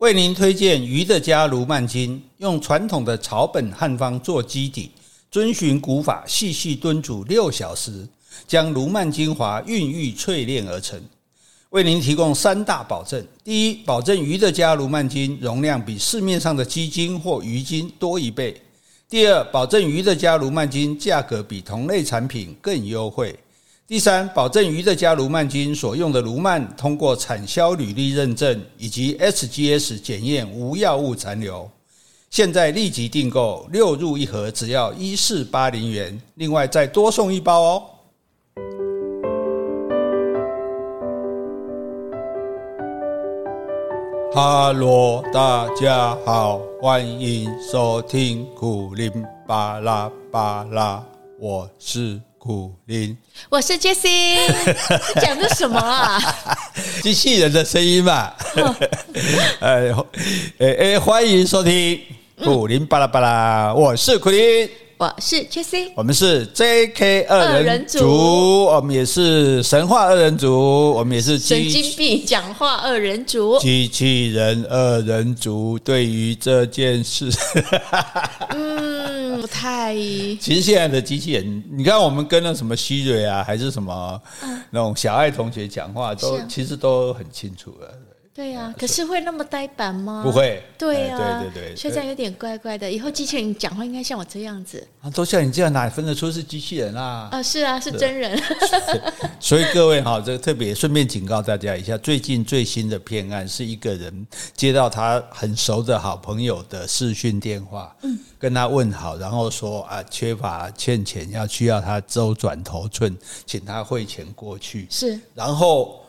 为您推荐鱼的家卢曼筋，用传统的草本汉方做基底，遵循古法细细炖煮六小时，将卢曼精华孕育淬炼而成。为您提供三大保证：第一，保证鱼的家卢曼筋容量比市面上的鸡精或鱼精多一倍；第二，保证鱼的家卢曼筋价格比同类产品更优惠；第三，保证余德家卢曼菌所用的卢曼通过产销履历认证以及 SGS 检验无药物残留。现在立即订购，六入一盒，只要一四八零元，另外再多送一包哦。哈喽，大家好，欢迎收听苦林巴拉巴拉，我是苦苓，我是 Jessie，讲的什么啊？机器人的声音嘛。哎，哎哎，欢迎收听古林巴拉巴拉，我是苦苓。我是 Jessie，我们是 JK 二人组，我们也是神话二人组，我们也是神经病讲话二人组，机器人二人组。对于这件事，嗯，不太。其实现在的机器人，你看我们跟那什么希瑞啊，还是什么那种小爱同学讲话，都其实都很清楚了。对呀、啊，可是会那么呆板吗？不会。对呀、啊，对对对，所以这样有点怪怪的。以后机器人讲话应该像我这样子。啊，都像你这样，哪分得出是机器人啊？啊，是啊，是真人。所以各位哈，这个特别顺便警告大家一下，最近最新的骗案是一个人接到他很熟的好朋友的视讯电话，嗯，跟他问好，然后说啊，缺乏欠钱，要需要他周转头寸，请他汇钱过去。是，然后。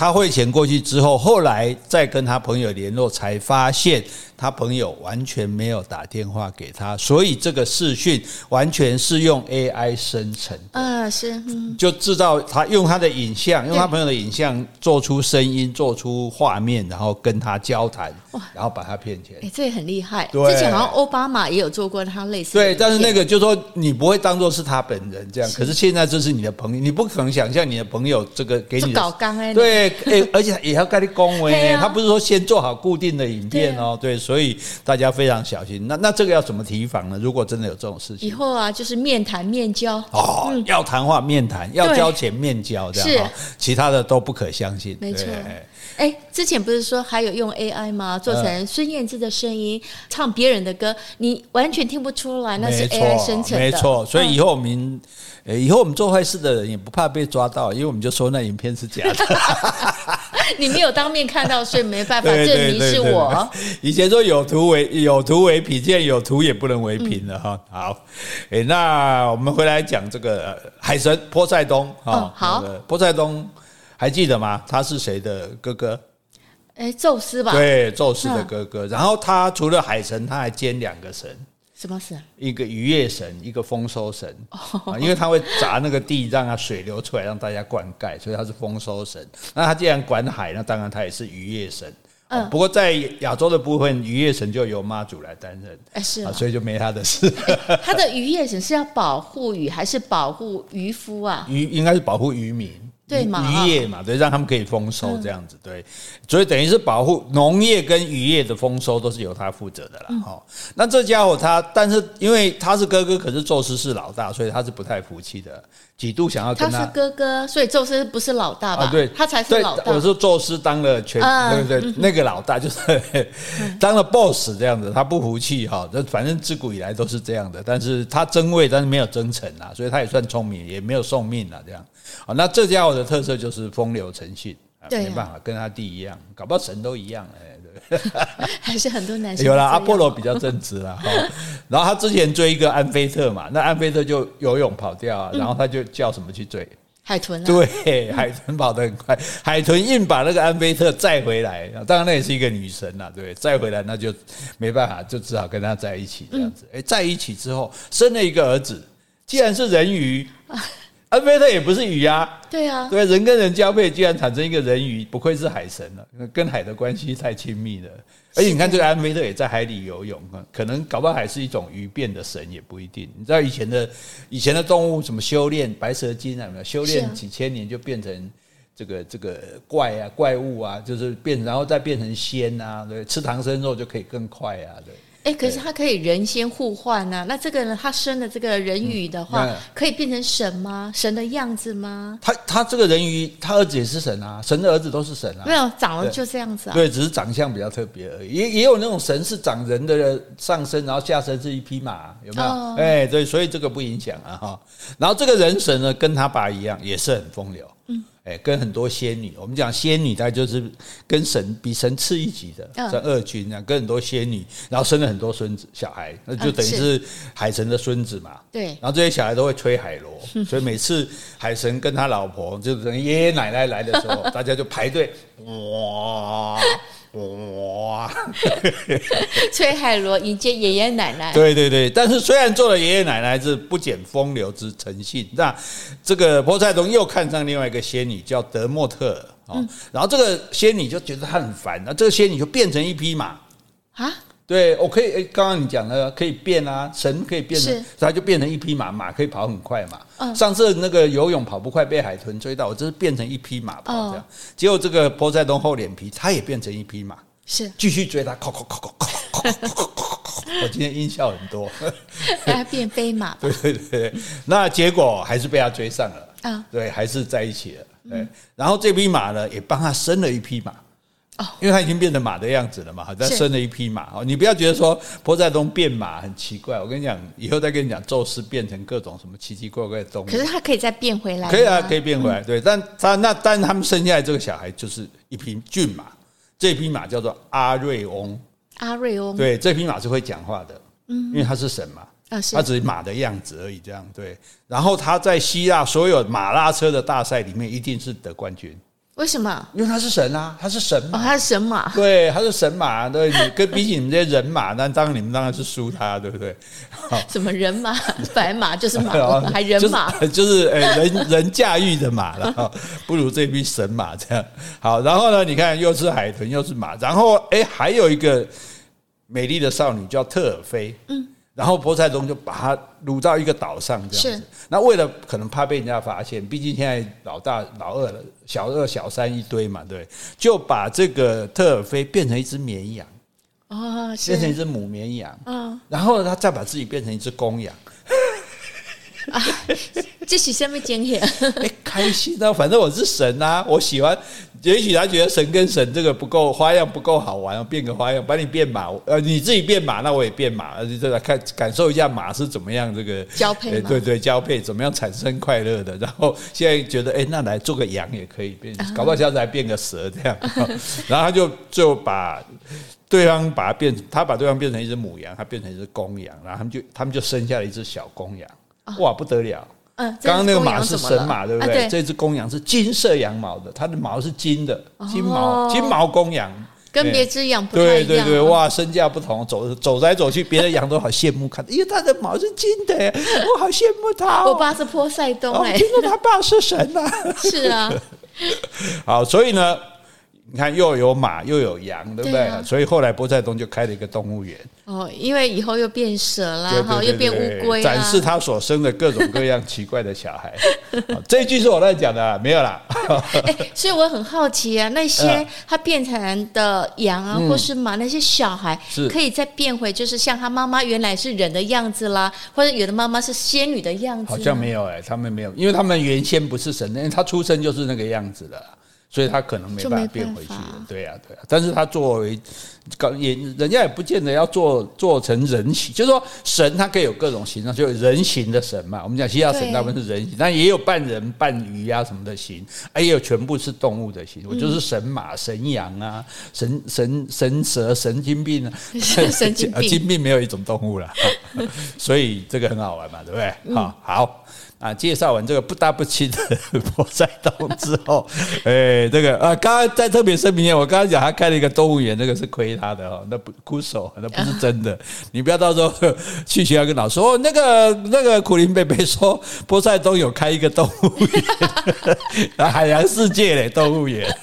他汇钱过去之后，后来再跟他朋友联络，才发现他朋友完全没有打电话给他，所以这个视讯完全是用 AI 生成的。啊，是，就制造他用他的影像，用他朋友的影像做出声音，做出画面，然后跟他交谈，然后把他骗钱。哎，这也很厉害。之前好像奥巴马也有做过他类似的。对，但是那个就是说你不会当做是他本人这样，可是现在这是你的朋友，你不可能想象你的朋友这个给你搞刚哎，对。哎，而且也要跟你恭维，他不是说先做好固定的影片哦，对，所以大家非常小心。那那这个要怎么提防呢？如果真的有这种事情，以后啊，就是面谈面交哦，要谈话面谈，要交钱面交这样，其他的都不可相信。没错。哎，之前不是说还有用 AI 吗？做成孙燕姿的声音唱别人的歌，你完全听不出来那是 AI 生成的。没错，所以以后我们。以后我们做坏事的人也不怕被抓到，因为我们就说那影片是假的。你没有当面看到，所以没办法证明是我。以前说有图为有图为凭，现在有图也不能为凭了哈。好，诶，那我们回来讲这个海神波塞冬哈。好，波塞冬还记得吗？他是谁的哥哥？诶，宙斯吧？对，宙斯的哥哥。然后他除了海神，他还兼两个神。什么神？一个渔业神，一个丰收神。因为他会砸那个地，让它水流出来，让大家灌溉，所以他是丰收神。那他既然管海，那当然他也是渔业神。嗯。不过在亚洲的部分，渔业神就由妈祖来担任。哎，是啊，所以就没他的事。他的渔业神是要保护鱼，还是保护渔夫啊？渔应该是保护渔民。对嘛，渔业嘛，对，让他们可以丰收这样子，对，所以等于是保护农业跟渔业的丰收都是由他负责的啦。好，那这家伙他，但是因为他是哥哥，可是宙斯是老大，所以他是不太服气的。几度想要跟他，他是哥哥，所以宙斯不是老大吧？对，他才是老大。我说宙斯当了全，对不对？那个老大就是 当了 boss 这样子，他不服气哈。这反正自古以来都是这样的，但是他争位，但是没有争成啊，所以他也算聪明，也没有送命啊，这样。好，那这家伙的特色就是风流成性，没办法，跟他弟一样，搞不好神都一样哎。还是很多男生 有了，阿波罗比较正直了哈。然后他之前追一个安菲特嘛，那安菲特就游泳跑掉啊，然后他就叫什么去追海豚？对，海豚跑得很快，海豚硬把那个安菲特载回来。当然那也是一个女神呐，对，载回来那就没办法，就只好跟他在一起这样子。哎，在一起之后生了一个儿子，既然是人鱼。安菲特也不是鱼啊，对啊，对，人跟人交配，居然产生一个人鱼，不愧是海神了，跟海的关系太亲密了。而且你看，这个安菲特也在海里游泳，可能搞不好还是一种鱼变的神也不一定。你知道以前的以前的动物什么修炼白蛇精啊，修炼几千年就变成这个这个怪啊怪物啊，就是变然后再变成仙啊，对，吃唐僧肉就可以更快啊，对。哎，可是他可以人仙互换呐、啊。那这个人，他生的这个人鱼的话，嗯、可以变成神吗？神的样子吗？他他这个人鱼，他儿子也是神啊，神的儿子都是神啊。没有长得就这样子啊。对，只是长相比较特别而已。也也有那种神是长人的上身，然后下身是一匹马，有没有？哎、哦，对，所以这个不影响啊哈。然后这个人神呢，跟他爸一样，也是很风流。嗯。哎，跟很多仙女，我们讲仙女，她就是跟神比神次一级的，像二君这样，跟很多仙女，然后生了很多孙子小孩，那就等于是海神的孙子嘛。对，然后这些小孩都会吹海螺，所以每次海神跟他老婆，就等于爷爷奶奶来的时候，大家就排队，哇。哇！吹海螺迎接爷爷奶奶。对对对，但是虽然做了爷爷奶奶，是不减风流之诚信。那这个波塞冬又看上另外一个仙女，叫德莫特尔。嗯，然后这个仙女就觉得她很烦，那这个仙女就变成一匹马啊。对，我可以诶，刚刚你讲的可以变啊，神可以变成，它就变成一匹马，马可以跑很快嘛。嗯、上次那个游泳跑不快被海豚追到，我就是变成一匹马跑这样。哦、结果这个波塞冬厚脸皮，他也变成一匹马，是继续追他，靠靠靠靠靠靠靠靠。我今天音效很多，他变飞马。对对对，那结果还是被他追上了啊，对，还是在一起了。对，嗯、然后这匹马呢，也帮他生了一匹马。因为他已经变成马的样子了嘛，好像生了一匹马哦。你不要觉得说波塞冬变马很奇怪，我跟你讲，以后再跟你讲，宙斯变成各种什么奇奇怪怪的动物。可是他可以再变回来。可以啊，可以变回来。对，但他那但他们生下来这个小孩就是一匹骏马，这匹马叫做阿瑞翁。阿瑞翁。对，这匹马是会讲话的，嗯，因为他是神嘛，啊，是，他只是马的样子而已，这样对。然后他在希腊所有马拉车的大赛里面一定是得冠军。为什么？因为他是神啊，他是神马，哦、他是神马，对，他是神马，对，你跟比起你们这些人马，那当然你们当然是输他，对不对？什么人马、白马就是马，还人马，就是、就是、人人驾驭的马了，不如这匹神马这样。好，然后呢，你看又是海豚又是马，然后哎，还有一个美丽的少女叫特尔菲，嗯。然后波塞冬就把他掳到一个岛上，这样子。那为了可能怕被人家发现，毕竟现在老大、老二，小二、小三一堆嘛，对，就把这个特尔菲变成一只绵羊，哦，变成一只母绵羊，嗯，然后他再把自己变成一只公羊。啊，这是什么经验？哎，开心啊！反正我是神啊，我喜欢。也许他觉得神跟神这个不够花样，不够好玩，变个花样，把你变马，呃，你自己变马，那我也变马，就来看感受一下马是怎么样这个交配，对对，交配怎么样产生快乐的。然后现在觉得，哎，那来做个羊也可以变，搞不好下次还变个蛇这样。然后他就就把对方把它变，他把对方变成一只母羊，他变成一只公羊，然后他们就他们就生下了一只小公羊。哇，不得了！嗯，刚刚那个马是神马，对不对？这只公羊是金色羊毛的，它的毛是金的，金毛金毛公羊，跟别只羊不太一样。对对对，哇，身价不同，走走来走去，别的羊都好羡慕看，因为它的毛是金的，我好羡慕它。我爸是波塞冬，哎，听说他爸是神呐。是啊，好，所以呢。你看，又有马又有羊，对不对？啊、所以后来波塞冬就开了一个动物园。哦，因为以后又变蛇啦，然后又变乌龟，展示他所生的各种各样奇怪的小孩。这一句是我在讲的，没有啦。哎，所以我很好奇啊，那些他变成的羊啊，或是马，那些小孩可以再变回，就是像他妈妈原来是人的样子啦，或者有的妈妈是仙女的样子。好像没有哎、欸，他们没有，因为他们原先不是神，因为他出生就是那个样子的。所以他可能没办法变回去的，对呀，对呀。但是他作为搞，也人家也不见得要做做成人形，就是说神他可以有各种形状，就有人形的神嘛。我们讲希腊神大部分是人形，但也有半人半鱼啊什么的形，也有全部是动物的形。我就是神马、神羊啊，神神神蛇、神经病啊，神经病，经病没有一种动物了，所以这个很好玩嘛，对不对？好，好。啊，介绍完这个不搭不亲的 波塞冬之后，哎，这个啊，刚刚在特别声明，我刚刚讲他开了一个动物园，这个是亏他的哦，那不哭手，那不是真的。你不要到时候去学校跟老师说，那个那个苦林贝贝说波塞冬有开一个动物园，海洋世界嘞，动物园。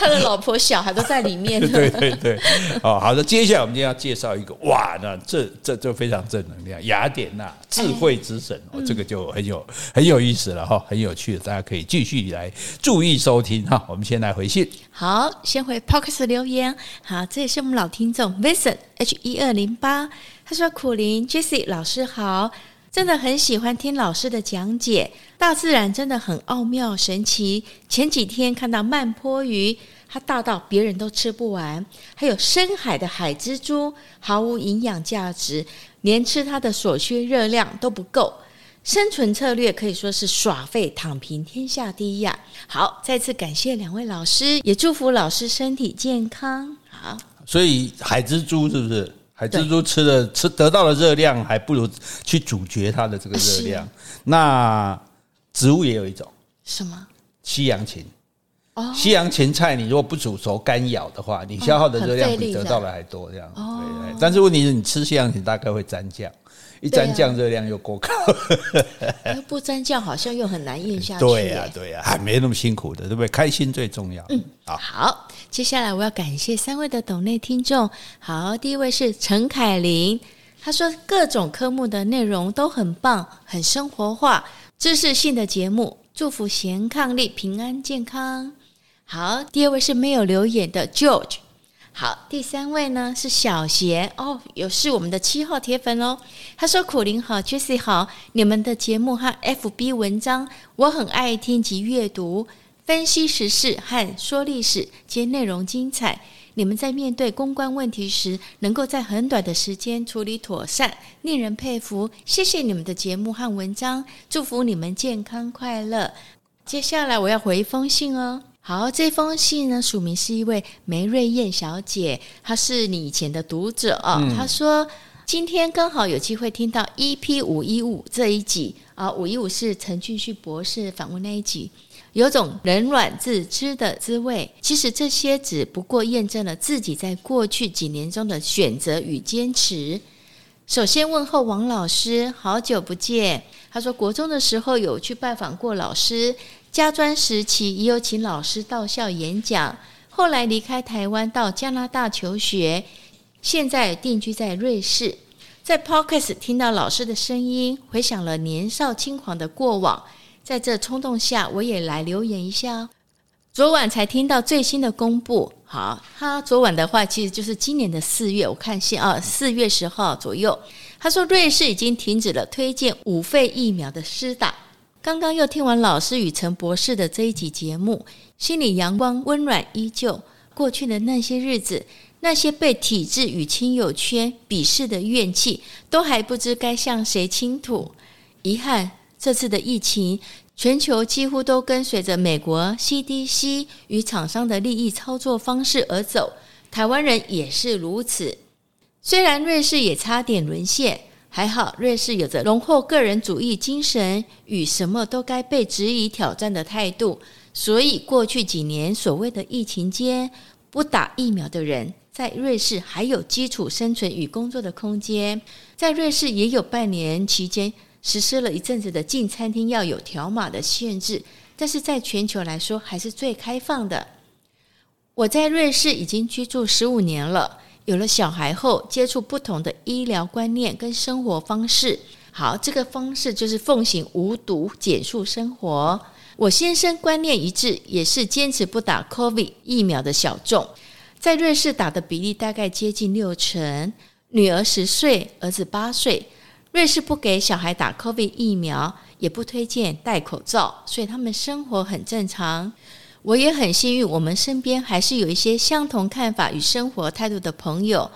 他的老婆小孩都在里面。对对对，哦，好的，接下来我们就要介绍一个，哇，那这这就非常正能量，雅典娜智慧之神哦，这个就很有很有意思了哈，很有趣，大家可以继续来注意收听哈。我们先来回信，好，先回 Podcast 留言，好，这也是我们老听众 Vincent H 一二零八，他说苦苓 Jessie 老师好，真的很喜欢听老师的讲解，大自然真的很奥妙神奇。前几天看到曼波鱼。它大到别人都吃不完，还有深海的海蜘蛛，毫无营养价值，连吃它的所需热量都不够。生存策略可以说是耍废躺平，天下第一呀！好，再次感谢两位老师，也祝福老师身体健康。好，所以海蜘蛛是不是？海蜘蛛吃的吃得到的热量，还不如去咀嚼它的这个热量。那植物也有一种什么？西洋芹。哦西洋芹菜，你如果不煮熟干咬的话，你消耗的热量比得到的还多。这样，对对。但是问题是你吃西洋芹大概会沾酱，一沾酱热量又过高。不沾酱好像又很难咽下去。对呀对呀，还没那么辛苦的，对不对？开心最重要。嗯，好。好，接下来我要感谢三位的懂内听众。好，第一位是陈凯琳，他说各种科目的内容都很棒，很生活化，知识性的节目，祝福贤伉俪平安健康。好，第二位是没有留言的 George。好，第三位呢是小贤哦，有是我们的七号铁粉哦。他说：“苦灵好，Jesse 好，你们的节目和 FB 文章我很爱听及阅读，分析时事和说历史，皆内容精彩。你们在面对公关问题时，能够在很短的时间处理妥善，令人佩服。谢谢你们的节目和文章，祝福你们健康快乐。接下来我要回一封信哦。”好，这封信呢，署名是一位梅瑞燕小姐，她是你以前的读者啊。她、嗯、说今天刚好有机会听到 EP 五一五这一集啊，五一五是陈俊旭博士访问那一集，有种冷暖自知的滋味。其实这些只不过验证了自己在过去几年中的选择与坚持。首先问候王老师，好久不见。她说国中的时候有去拜访过老师。家专时期也有请老师到校演讲，后来离开台湾到加拿大求学，现在定居在瑞士。在 Podcast 听到老师的声音，回想了年少轻狂的过往，在这冲动下，我也来留言一下。哦昨晚才听到最新的公布，好，他昨晚的话其实就是今年的四月，我看见啊，四月十号左右，他说瑞士已经停止了推荐五费疫苗的施打。刚刚又听完老师与陈博士的这一集节目，心里阳光温暖依旧。过去的那些日子，那些被体制与亲友圈鄙视的怨气，都还不知该向谁倾吐。遗憾，这次的疫情，全球几乎都跟随着美国 CDC 与厂商的利益操作方式而走，台湾人也是如此。虽然瑞士也差点沦陷。还好，瑞士有着浓厚个人主义精神与什么都该被质疑挑战的态度，所以过去几年所谓的疫情间不打疫苗的人，在瑞士还有基础生存与工作的空间。在瑞士也有半年期间实施了一阵子的进餐厅要有条码的限制，但是在全球来说还是最开放的。我在瑞士已经居住十五年了。有了小孩后，接触不同的医疗观念跟生活方式。好，这个方式就是奉行无毒减塑生活。我先生观念一致，也是坚持不打 COVID 疫苗的小众。在瑞士打的比例大概接近六成。女儿十岁，儿子八岁。瑞士不给小孩打 COVID 疫苗，也不推荐戴口罩，所以他们生活很正常。我也很幸运，我们身边还是有一些相同看法与生活态度的朋友、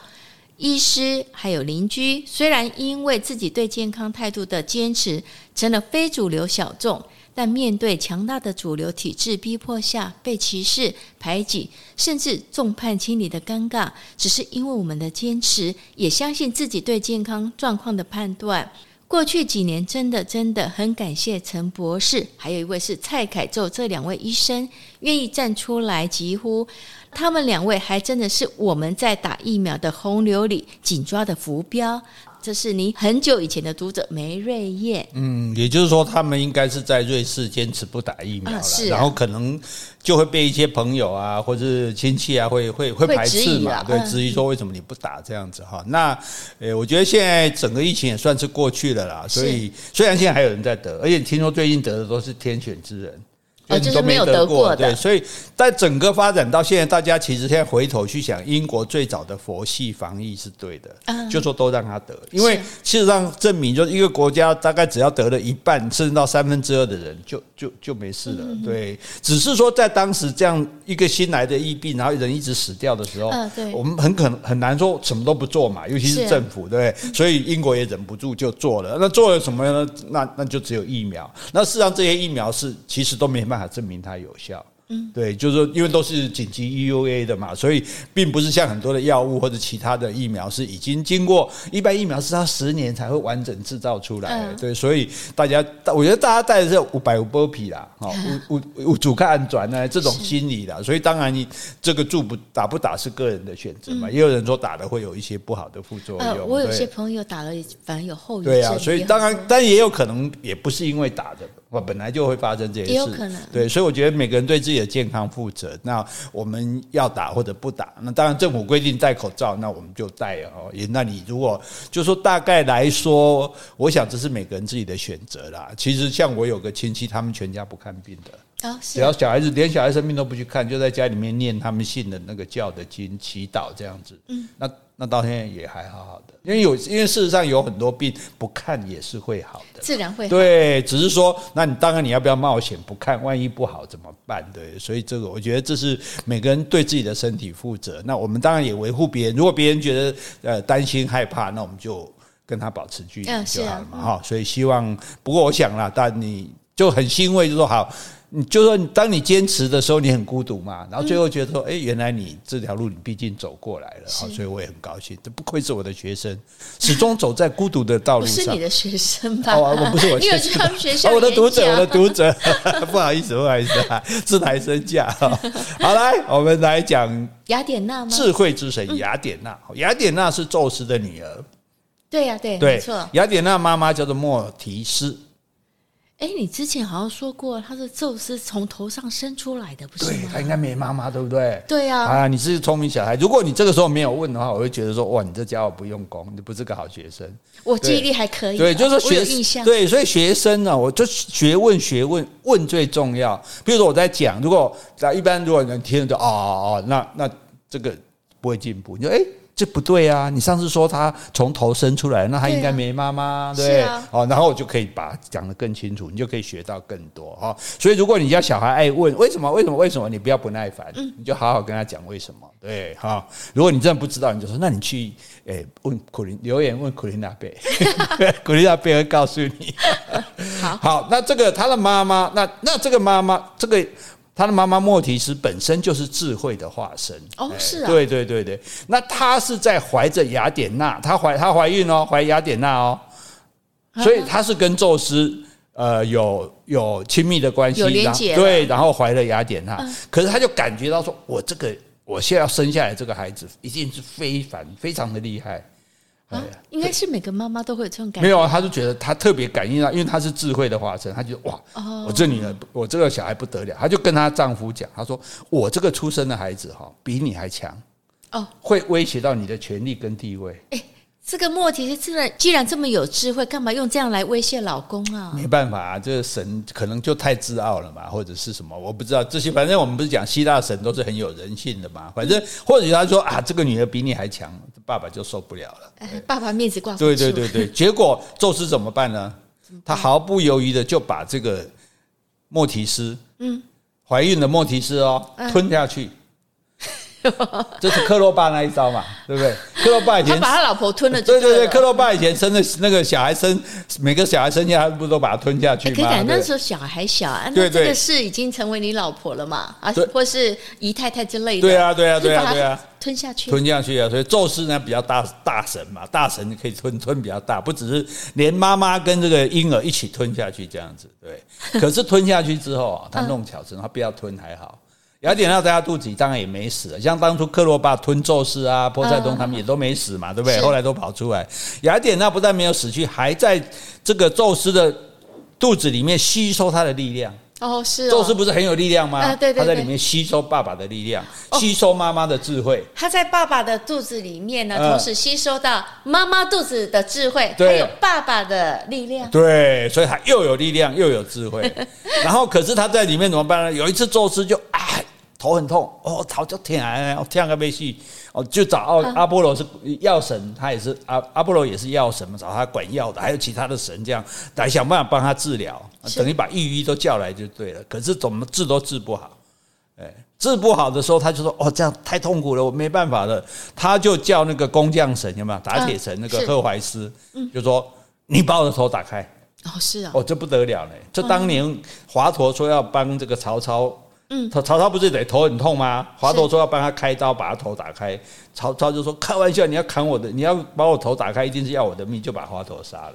医师，还有邻居。虽然因为自己对健康态度的坚持，成了非主流小众，但面对强大的主流体制逼迫下，被歧视、排挤，甚至众叛亲离的尴尬，只是因为我们的坚持，也相信自己对健康状况的判断。过去几年，真的真的很感谢陈博士，还有一位是蔡凯宙，这两位医生愿意站出来疾呼，他们两位还真的是我们在打疫苗的洪流里紧抓的浮标。这是你很久以前的读者梅瑞叶。嗯，也就是说，他们应该是在瑞士坚持不打疫苗了，啊啊、然后可能就会被一些朋友啊，或者是亲戚啊，会会会排斥嘛，对，质疑说为什么你不打这样子哈？那呃，我觉得现在整个疫情也算是过去了啦，所以虽然现在还有人在得，而且听说最近得的都是天选之人。就是没有得过的，对，所以在整个发展到现在，大家其实现在回头去想，英国最早的佛系防疫是对的，就说都让他得，因为事实上证明，就是一个国家大概只要得了一半，甚至到三分之二的人，就就就没事了。对，只是说在当时这样一个新来的疫病，然后人一直死掉的时候，我们很可能很难说什么都不做嘛，尤其是政府，对，所以英国也忍不住就做了。那做了什么呢？那那就只有疫苗。那事实上这些疫苗是其实都没办法。证明它有效。嗯，对，就是说，因为都是紧急 EUA 的嘛，所以并不是像很多的药物或者其他的疫苗是已经经过一般疫苗是它十年才会完整制造出来的。对，所以大家，我觉得大家带的是五百五波皮啦，哦，五五五主看转呢这种心理啦，所以当然你这个注不打不打是个人的选择嘛，也有人说打的会有一些不好的副作用。我有些朋友打了反而有后遗症。对啊，所以当然，但也有可能也不是因为打的，我本来就会发生这些事。也有可能。对，所以我觉得每个人对自己的健康负责。那我们要打或者不打，那当然政府规定戴口罩，那我们就戴哦。也，那你如果就说大概来说，我想这是每个人自己的选择啦。其实像我有个亲戚，他们全家不看病的，啊，只要小孩子连小孩生病都不去看，就在家里面念他们信的那个教的经，祈祷这样子。嗯，那。那到现在也还好好的，因为有，因为事实上有很多病不看也是会好的，自然会好。对，只是说，那你当然你要不要冒险不看？万一不好怎么办？对，所以这个我觉得这是每个人对自己的身体负责。那我们当然也维护别人，如果别人觉得呃担心害怕，那我们就跟他保持距离就好了嘛。哈，所以希望，不过我想啦，但你就很欣慰，就说好。你就说，当你坚持的时候，你很孤独嘛，然后最后觉得说，哎，原来你这条路你毕竟走过来了，好，所以我也很高兴。这不愧是我的学生，始终走在孤独的道路上。不是你的学生吧？哦，我不是我 学生，我的读者，我的读者，不好意思，不好意思啊，自抬身价。好，来，我们来讲雅典娜吗？智慧之神雅典娜，雅典娜是宙斯的女儿。对呀，对，没错。雅典娜妈妈叫做莫提斯。哎，你之前好像说过，他是宙斯从头上生出来的，不是吗？对，他应该没妈妈，对不对？对呀。啊，你是聪明小孩。如果你这个时候没有问的话，我会觉得说，哇，你这家伙不用功，你不是个好学生。我记忆力还可以。对，就是学印象。对，所以学生呢，我就学问学问问最重要。比如说我在讲，如果在一般如果能听得到，哦哦哦，那那这个不会进步。你说，哎。这不对啊！你上次说他从头生出来，那他应该没妈妈，对，对啊，哦，然后我就可以把讲得更清楚，你就可以学到更多哈。所以如果你家小孩爱问为什么为什么为什么，你不要不耐烦，你就好好跟他讲为什么，对哈。如果你真的不知道，你就说那你去诶问苦林留言问苦林娜贝，苦林娜贝会告诉你。好，好，那这个他的妈妈，那那这个妈妈这个。他的妈妈莫提斯本身就是智慧的化身哦，是啊，对对对对。那她是在怀着雅典娜，她怀她怀孕哦，怀雅典娜哦，所以她是跟宙斯呃有有亲密的关系，有连结，对，然后怀了雅典娜。可是她就感觉到说，我这个我现在要生下来这个孩子一定是非凡非常的厉害。啊，应该是每个妈妈都会有这种感觉。没有啊，她就觉得她特别感应到，因为她是智慧的化身，她就哇，我这女儿，我这个小孩不得了，她就跟她丈夫讲，她说我这个出生的孩子哈，比你还强，哦，会威胁到你的权利跟地位。欸这个莫提斯真的，既然这么有智慧，干嘛用这样来威胁老公啊？没办法啊，这个神可能就太自傲了嘛，或者是什么，我不知道这些。反正我们不是讲希腊神都是很有人性的嘛。反正或者他说啊，这个女儿比你还强，爸爸就受不了了。爸爸面子挂不住。对对对对，结果宙斯怎么办呢？他毫不犹豫的就把这个莫提斯，嗯，怀孕的莫提斯哦，吞下去。这是克洛巴那一招嘛，对不对？克洛巴以前他把他老婆吞了，对对对，克洛巴以前生的那个小孩生每个小孩生下来，不都把他吞下去吗？可以讲那时候小孩小啊，对这个是已经成为你老婆了嘛？啊，或是姨太太之类的。对啊，对啊，对啊，对啊，吞下去，吞下去啊！所以宙斯呢比较大大神嘛，大神可以吞吞比较大，不只是连妈妈跟这个婴儿一起吞下去这样子。对，可是吞下去之后啊，他弄巧成，他不要吞还好。雅典娜在她肚子里当然也没死，像当初克洛巴吞宙斯啊、波塞冬他们也都没死嘛，对不对？后来都跑出来。雅典娜不但没有死去，还在这个宙斯的肚子里面吸收他的力量。哦，是哦。宙斯不是很有力量吗？啊，对对对。他在里面吸收爸爸的力量，吸收妈妈的智慧。他在爸爸的肚子里面呢，同时吸收到妈妈肚子的智慧，还有爸爸的力量。对，所以他又有力量又有智慧。然后，可是他在里面怎么办呢？有一次，宙斯就哎。头很痛哦，头就疼啊，疼个要死哦，就找阿阿波罗是药神，他也是阿阿波罗也是药神嘛，找他管药的，还有其他的神这样来想办法帮他治疗，等于把御医都叫来就对了。可是怎么治都治不好，哎，治不好的时候他就说哦，这样太痛苦了，我没办法了。他就叫那个工匠神有没有打铁神那个赫淮斯，就说你把我的头打开哦，是啊，哦，这不得了嘞，这当年华佗说要帮这个曹操。嗯，曹曹操不是得头很痛吗？华佗说要帮他开刀，把他头打开。曹操就说：“开玩笑，你要砍我的，你要把我头打开，一定是要我的命，就把华佗杀了。”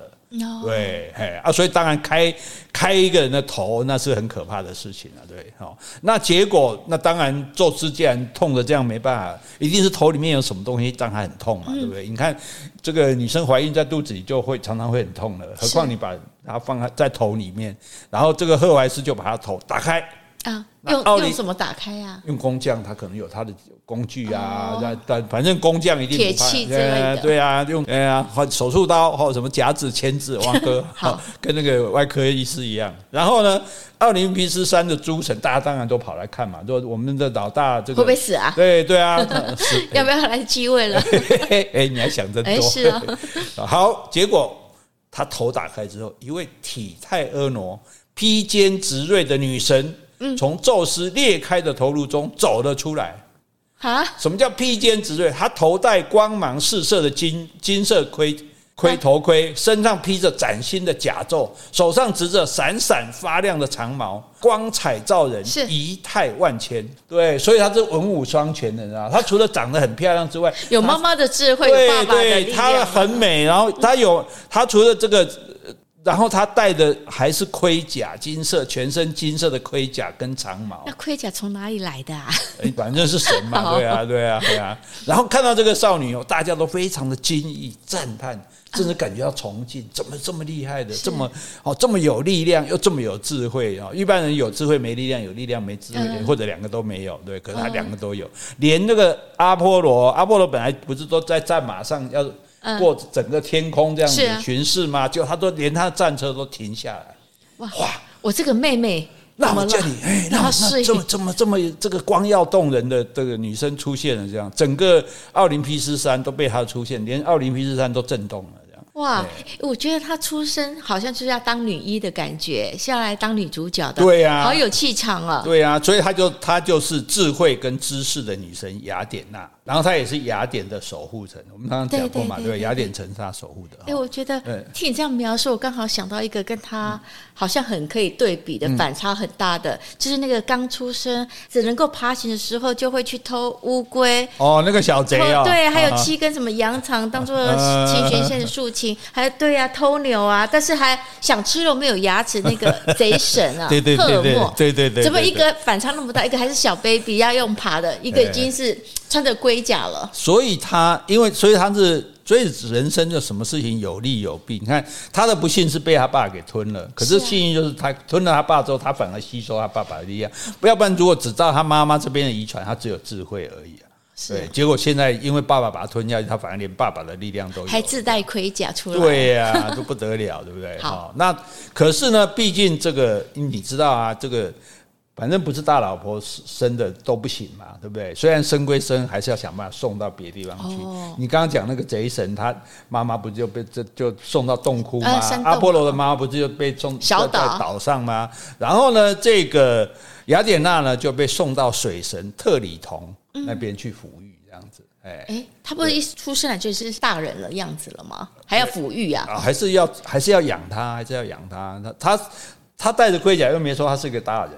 对，嘿啊，所以当然开开一个人的头，那是很可怕的事情啊。对，好，那结果那当然宙斯既然痛得这样没办法，一定是头里面有什么东西让他很痛嘛，对不对？嗯、你看这个女生怀孕在肚子里就会常常会很痛了，何况你把它放在在头里面，然后这个赫淮斯就把他头打开。啊，用用什么打开呀？用工匠，他可能有他的工具啊，但但反正工匠一定铁器之类的，对啊，用哎呀，手术刀或者什么夹子、钳子、挖哥，好，跟那个外科医师一样。然后呢，奥林匹斯山的诸神，大家当然都跑来看嘛，说我们的老大这个会不会死啊？对对啊，要不要来继位了？哎，你还想真多？是啊。好，结果他头打开之后，一位体态婀娜、披肩直锐的女神。从宙斯裂开的头颅中走了出来。啊？什么叫披肩执锐？他头戴光芒四射的金金色盔盔头盔，身上披着崭新的甲胄，手上执着闪闪发亮的长矛，光彩照人，仪态万千。对，所以他是文武双全的，你知道？他除了长得很漂亮之外，有妈妈的智慧，有爸爸的。对，他很美，然后他有他除了这个。然后他戴的还是盔甲，金色，全身金色的盔甲跟长矛。那盔甲从哪里来的啊？反正是神嘛，对啊，对啊，对啊。然后看到这个少女哦，大家都非常的惊异、赞叹，甚至感觉到崇敬。怎么这么厉害的？这么哦，这么有力量又这么有智慧啊！一般人有智慧没力量，有力量没智慧，或者两个都没有，对。可是他两个都有，连那个阿波罗，阿波罗本来不是都在战马上要。过整个天空这样子巡视吗？就他都连他的战车都停下来。哇哇！我这个妹妹，那我叫你哎，那那这么这么这么这个光耀动人的这个女生出现了，这样整个奥林匹斯山都被她出现，连奥林匹斯山都震动了。哇，我觉得她出生好像就是要当女一的感觉，是要来当女主角的。对呀，好有气场啊。对呀，所以她就她就是智慧跟知识的女神雅典娜。然后他也是雅典的守护神，我们刚刚讲过嘛，对，对，对，雅典城是他守护的。哎，我觉得听你这样描述，我刚好想到一个跟他好像很可以对比的，反差很大的，嗯、就是那个刚出生只能够爬行的时候，就会去偷乌龟。哦，那个小贼啊、哦。对，还有七根什么羊肠当做琴弦线的竖琴，还有对呀、啊，偷牛啊，但是还想吃肉没有牙齿那个贼神啊，对对对对，对对对，怎么一个反差那么大，一个还是小 baby 要用爬的，一个已经是。穿着盔甲了，所以他因为所以他是所以人生就什么事情有利有弊。你看他的不幸是被他爸给吞了，可是幸运就是他吞了他爸之后，他反而吸收他爸爸的力量。不要不然，如果只照他妈妈这边的遗传，他只有智慧而已啊。对，结果现在因为爸爸把他吞下去，他反而连爸爸的力量都有，还自带盔甲出来。对呀、啊，都不得了，对不对？好，那可是呢，毕竟这个你知道啊，这个。反正不是大老婆生的都不行嘛，对不对？虽然生归生，还是要想办法送到别的地方去。哦、你刚刚讲那个贼神，他妈妈不就被这就送到洞窟吗？呃、阿波罗的妈妈不是就被送在岛上吗？然后呢，这个雅典娜呢就被送到水神特里同那边去抚育，这样子。哎、嗯，他不是一出生来就是大人的样子了吗？还要抚育啊？还是要还是要养他？还是要养他？他他他戴着盔甲，又没说他是个大人。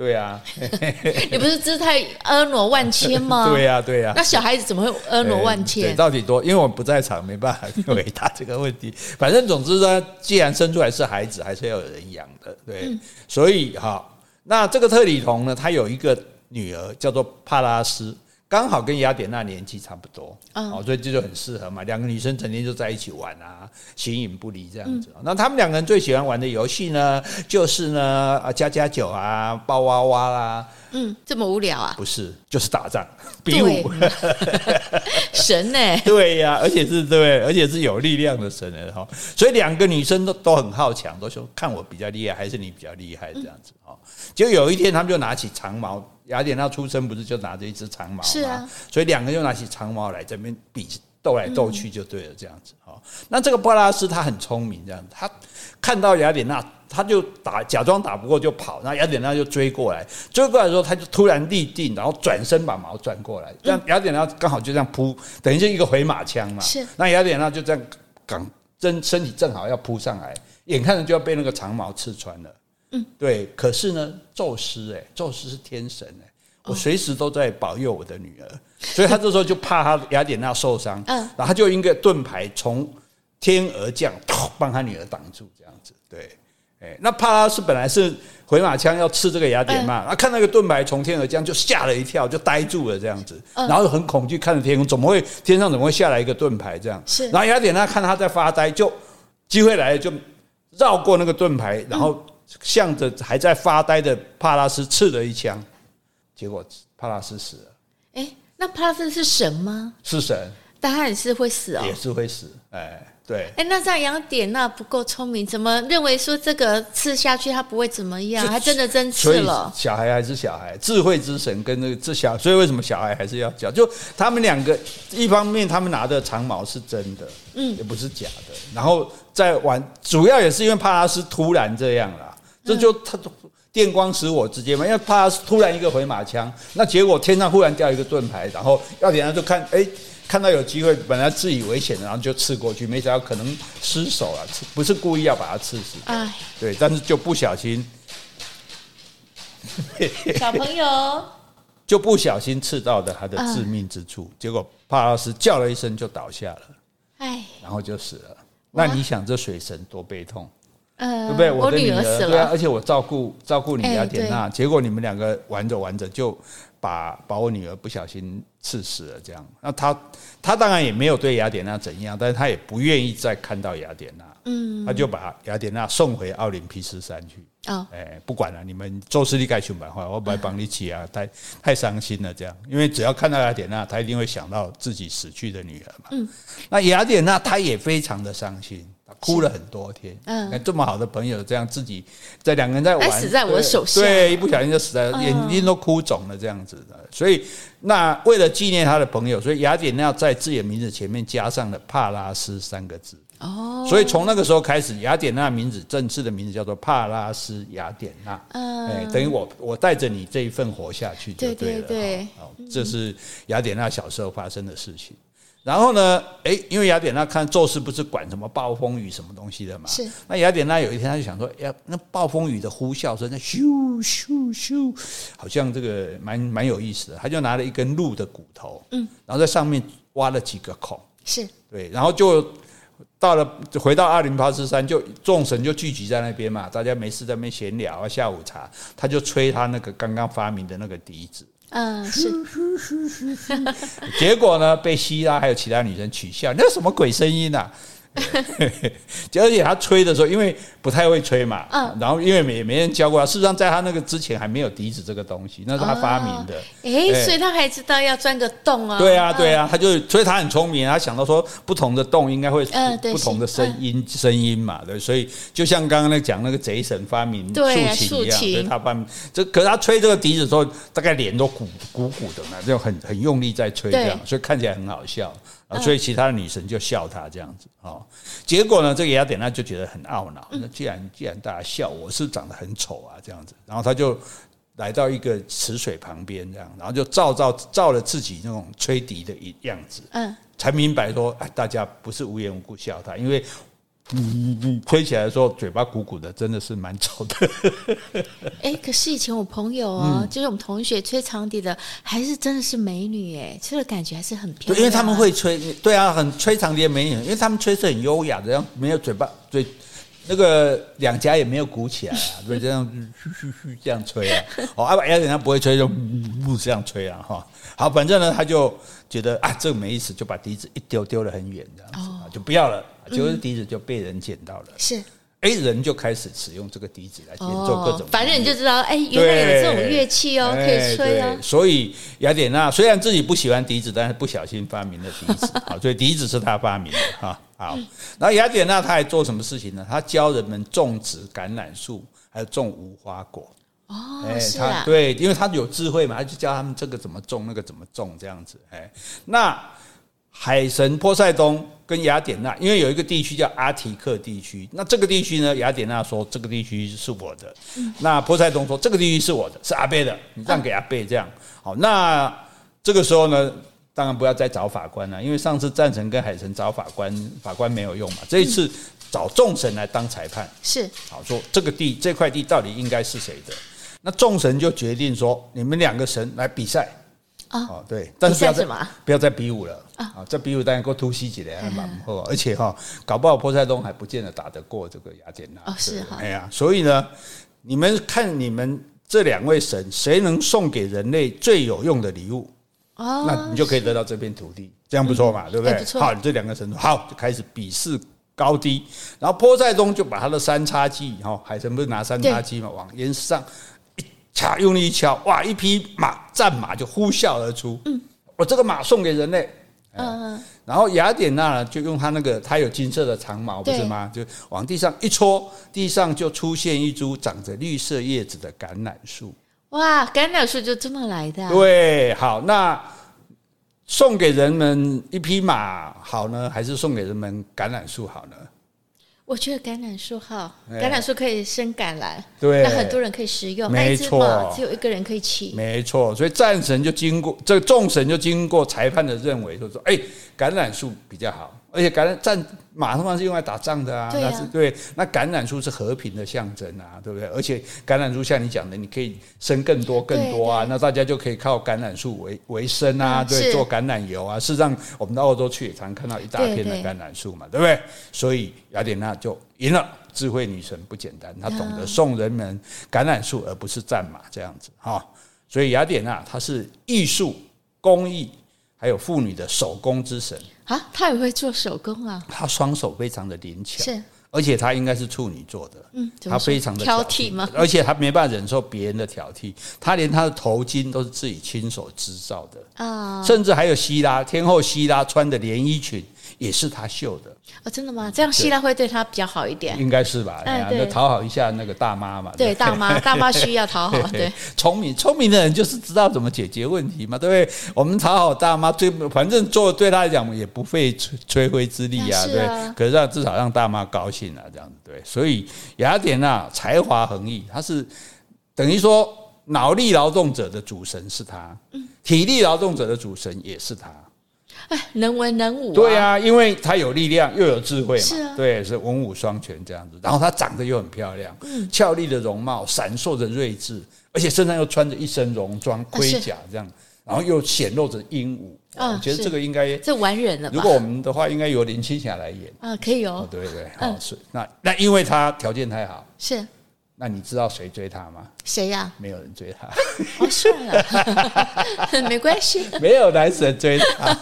对呀，你不是姿态婀娜万千吗？对呀，对呀。那小孩子怎么会婀娜万千？到底多？因为我不在场，没办法回答这个问题。反正总之呢，既然生出来是孩子，还是要有人养的。对，所以哈，那这个特里同呢，他有一个女儿叫做帕拉斯。刚好跟雅典娜年纪差不多，哦，所以这就很适合嘛。两个女生整天就在一起玩啊，形影不离这样子。那他们两个人最喜欢玩的游戏呢，就是呢啊，加加酒啊，抱娃娃啦。嗯，这么无聊啊？不是，就是打仗 比武。神呢？对呀，而且是对，而且是有力量的神呢。哈。所以两个女生都都很好强，都说看我比较厉害，还是你比较厉害这样子。哈，就有一天他们就拿起长矛。雅典娜出生不是就拿着一只长矛吗？是啊，所以两个就拿起长矛来这边比斗来斗去就对了，这样子哈。那这个波拉斯他很聪明，这样，他看到雅典娜，他就打，假装打不过就跑，那雅典娜就追过来，追过来的时候他就突然立定，然后转身把矛转过来，这样雅典娜刚好就这样扑，等于是一个回马枪嘛。是，那雅典娜就这样刚真身体正好要扑上来，眼看着就要被那个长矛刺穿了。嗯，对。可是呢，宙斯哎，宙斯是天神哎，我随时都在保佑我的女儿，所以他这时候就怕他雅典娜受伤，嗯，然后他就用一个盾牌从天而降，帮他女儿挡住，这样子。对，哎，那帕拉斯本来是回马枪要刺这个雅典娜，啊，看那个盾牌从天而降，就吓了一跳，就呆住了这样子，然后很恐惧看着天空，怎么会天上怎么会下来一个盾牌这样？是，然后雅典娜看他在发呆，就机会来了，就绕过那个盾牌，然后。向着还在发呆的帕拉斯刺了一枪，结果帕拉斯死了。哎，那帕拉斯是神吗？是神，但他也是会死哦，也是会死。哎，对。哎，那这样雅典娜不够聪明，怎么认为说这个刺下去他不会怎么样？还真的真刺了。小孩还是小孩，智慧之神跟那个这小，所以为什么小孩还是要教？就他们两个，一方面他们拿的长矛是真的，嗯，也不是假的。然后在玩，主要也是因为帕拉斯突然这样了。这就他电光石火之间嘛，因为怕突然一个回马枪，那结果天上忽然掉一个盾牌，然后雅典娜就看，哎，看到有机会，本来自以为险，然后就刺过去，没想到可能失手了，不是故意要把他刺死，哎，对，但是就不小心，小朋友 就不小心刺到的他的致命之处，结果帕拉斯叫了一声就倒下了，哎，然后就死了。那你想这水神多悲痛？对不对？我的女儿死了，对啊，而且我照顾照顾你雅典娜，结果你们两个玩着玩着就把把我女儿不小心刺死了，这样。那他他当然也没有对雅典娜怎样，但是他也不愿意再看到雅典娜，嗯，他就把雅典娜送回奥林匹斯山去。哦，哎，不管了，你们宙斯你该去办话，我不来帮你起啊，太太伤心了，这样，因为只要看到雅典娜，他一定会想到自己死去的女儿嘛。嗯，那雅典娜她也非常的伤心。哭了很多天，嗯，这么好的朋友，这样自己在两个人在玩，死在我手下，对，一不小心就死在，眼睛都哭肿了，这样子的。所以，那为了纪念他的朋友，所以雅典娜在自己的名字前面加上了帕拉斯三个字。哦，所以从那个时候开始，雅典娜名字正式的名字叫做帕拉斯雅典娜。嗯，哎，等于我我带着你这一份活下去就对了。对对对，好，这是雅典娜小时候发生的事情。然后呢，哎，因为雅典娜看宙斯不是管什么暴风雨什么东西的嘛，是。那雅典娜有一天，他就想说，哎，那暴风雨的呼啸声，那咻咻咻，好像这个蛮蛮有意思的。他就拿了一根鹿的骨头，嗯，然后在上面挖了几个孔，是对，然后就到了回到阿林帕斯山，就众神就聚集在那边嘛，大家没事在那边闲聊啊，下午茶，他就吹他那个刚刚发明的那个笛子。嗯，是。结果呢，被希拉还有其他女生取笑，那什么鬼声音啊？而且他吹的时候，因为不太会吹嘛，嗯，然后因为没没人教过他。事实上，在他那个之前还没有笛子这个东西，那是他发明的。哎，所以他还知道要钻个洞啊。对啊，对啊，他就所以他很聪明，他想到说不同的洞应该会不同的声音声音嘛，对，所以就像刚刚那讲那个贼神发明竖琴一样，所以他发明这，可是他吹这个笛子的时候，大概脸都鼓鼓鼓的嘛，就很很用力在吹这样，所以看起来很好笑。啊，所以其他的女神就笑他这样子哦，结果呢，这个雅典娜就觉得很懊恼。那既然既然大家笑，我是长得很丑啊，这样子，然后他就来到一个池水旁边，这样，然后就照照照了自己那种吹笛的一样子，嗯，才明白说，哎，大家不是无缘无故笑他，因为。嗯嗯，吹起来的时候嘴巴鼓鼓的，真的是蛮丑的。哎，可是以前我朋友哦，就是我们同学吹长笛的，还是真的是美女哎，吹的感觉还是很漂亮。因为他们会吹，对啊，很吹长笛的美女，因为他们吹是很优雅的，然后没有嘴巴嘴那个两颊也没有鼓起来啊，就，这样嘘嘘嘘这样吹啊。哦，阿雅人他不会吹，就呜呜这样吹啊哈。好，反正呢，他就觉得啊，这个没意思，就把笛子一丢，丢了很远这样子，就不要了。结果笛子就被人捡到了。是。哎，人就开始使用这个笛子来演奏各种、哦，反正你就知道，哎，原来有这种乐器哦，可以吹哦。所以雅典娜虽然自己不喜欢笛子，但是不小心发明了笛子 啊，所以笛子是他发明的哈。好，那雅典娜她还做什么事情呢？她教人们种植橄榄树，还有种无花果。哦，是啊，对，因为他有智慧嘛，他就教他们这个怎么种，那个怎么种，这样子。哎，那。海神波塞冬跟雅典娜，因为有一个地区叫阿提克地区，那这个地区呢，雅典娜说这个地区是我的，那波塞冬说这个地区是我的，是阿贝的，你让给阿贝这样。好，那这个时候呢，当然不要再找法官了，因为上次战神跟海神找法官，法官没有用嘛，这一次找众神来当裁判，是。好说这个地这块地到底应该是谁的，那众神就决定说，你们两个神来比赛。哦，对，但是不要再不要再比武了啊！这比武当然够突袭起来还蛮不错，而且哈，搞不好波塞冬还不见得打得过这个雅典娜。哦，是哈，哎呀，所以呢，你们看你们这两位神，谁能送给人类最有用的礼物？哦，那你就可以得到这片土地，这样不错嘛，对不对？好，你这两个神好，就开始比试高低，然后波塞冬就把他的三叉戟，哈，海神不是拿三叉戟嘛，往岩石上。掐，用力一敲，哇！一匹马战马就呼啸而出。嗯，我这个马送给人类。嗯，然后雅典娜呢，就用他那个，他有金色的长矛，不是吗？就往地上一戳，地上就出现一株长着绿色叶子的橄榄树。哇，橄榄树就这么来的？对，好，那送给人们一匹马好呢，还是送给人们橄榄树好呢？我觉得橄榄树好，橄榄树可以生橄榄，对，那很多人可以食用。没错，只有一个人可以骑。没错，所以战神就经过这个众神就经过裁判的认为，就说：“哎，橄榄树比较好。”而且感染战马通常是用来打仗的啊，那是对。那橄榄树是和平的象征啊，对不对？而且橄榄树像你讲的，你可以生更多更多啊，那大家就可以靠橄榄树为为生啊，对，做橄榄油啊。事实上，我们到澳洲去也常看到一大片的橄榄树嘛，对不对？所以雅典娜就赢了，智慧女神不简单，她懂得送人们橄榄树而不是战马这样子哈。所以雅典娜她是艺术工艺。还有妇女的手工之神啊，他也会做手工啊。他双手非常的灵巧，是，而且他应该是处女座的。嗯，他非常的挑剔吗？而且他没办法忍受别人的挑剔，他连他的头巾都是自己亲手织造的啊，甚至还有希拉天后希拉穿的连衣裙。也是他绣的哦，真的吗？这样希腊会对他比较好一点，应该是吧？哎呀，那讨好一下那个大妈嘛。对，大妈，大妈需要讨好。对，聪明聪明的人就是知道怎么解决问题嘛，对不对？我们讨好大妈，最反正做对他来讲也不费吹吹灰之力啊，对。可是让至少让大妈高兴啊，这样子对。所以雅典娜才华横溢，她是等于说脑力劳动者的主神是他，体力劳动者的主神也是他。哎，能文能武。对啊，因为他有力量又有智慧嘛，是啊，对，是文武双全这样子。然后他长得又很漂亮，俏丽的容貌，闪烁着睿智，而且身上又穿着一身戎装盔甲这样，然后又显露着英武。我觉得这个应该这完人了。如果我们的话，应该由林青霞来演啊，可以哦。对对，好，是那那因为他条件太好，是。那你知道谁追他吗？谁呀、啊？没有人追他。好帅啊！没关系，没有男神追他，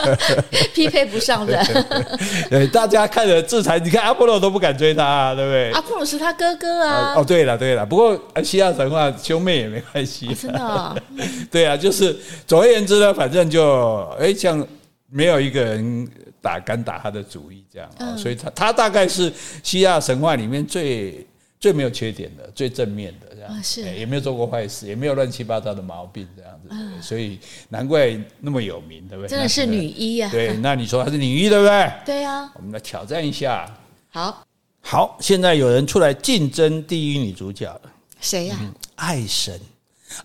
匹配不上的。对，大家看着制裁，你看阿波罗都不敢追他、啊，对不对？阿波罗是他哥哥啊。哦，对了，对了，不过希腊神话兄妹也没关系、啊。真的、哦？对啊，就是总而言之呢，反正就哎，像没有一个人打敢打他的主意这样、嗯、所以他他大概是希腊神话里面最。最没有缺点的，最正面的这样，啊、是也没有做过坏事，也没有乱七八糟的毛病这样子，啊、所以难怪那么有名，对不对？真的是女一啊！对，那你说她是女一，对不对？对啊，我们来挑战一下。好，好，现在有人出来竞争第一女主角了，谁呀？爱神，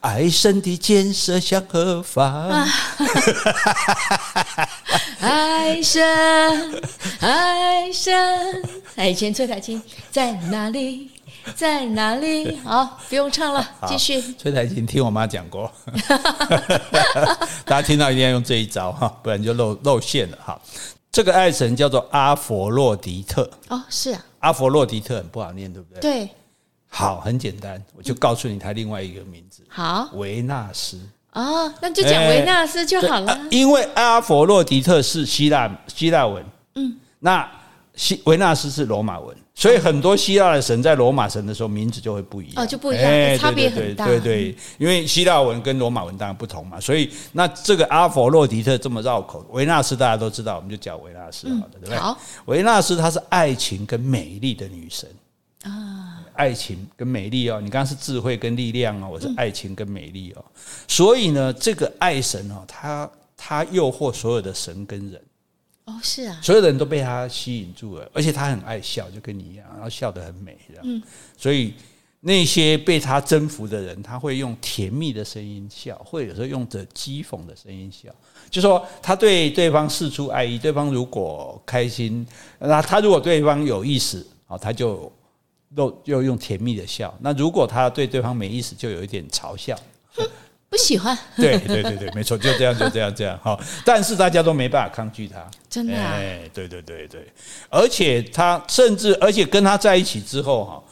爱神的箭射向何方？啊、爱神，爱神，哎，以前崔台青在哪里？在哪里？好，不用唱了，继续。崔台琴听我妈讲过，大家听到一定要用这一招哈，不然就露露馅了哈。这个爱神叫做阿佛洛狄特。哦，是啊，阿佛洛狄特很不好念，对不对？对。好，很简单，我就告诉你他另外一个名字。好，维纳斯。哦，那就讲维纳斯就好了。欸啊、因为阿佛洛狄特是希腊希腊文，嗯，那希维纳斯是罗马文，所以很多希腊的神在罗马神的时候名字就会不一样。哦，就不一样，欸、差别很大。对对，对，因为希腊文跟罗马文当然不同嘛，所以那这个阿佛洛狄特这么绕口，维纳斯大家都知道，我们就叫维纳斯好的，嗯、对不对？好，维纳斯她是爱情跟美丽的女神啊。爱情跟美丽哦，你刚刚是智慧跟力量哦，我是爱情跟美丽哦，所以呢，这个爱神哦，他他诱惑所有的神跟人哦，是啊，所有的人都被他吸引住了，而且他很爱笑，就跟你一样，然后笑得很美，嗯，所以那些被他征服的人，他会用甜蜜的声音笑，或者有时候用着讥讽的声音笑，就说他对对方示出爱意，对方如果开心，那他如果对方有意思，哦，他就。又又用甜蜜的笑，那如果他对对方没意思，就有一点嘲笑，不喜欢。对对对对，没错，就这样就这样这样哈。但是大家都没办法抗拒他，真的。哎，对对对对，而且他甚至而且跟他在一起之后哈，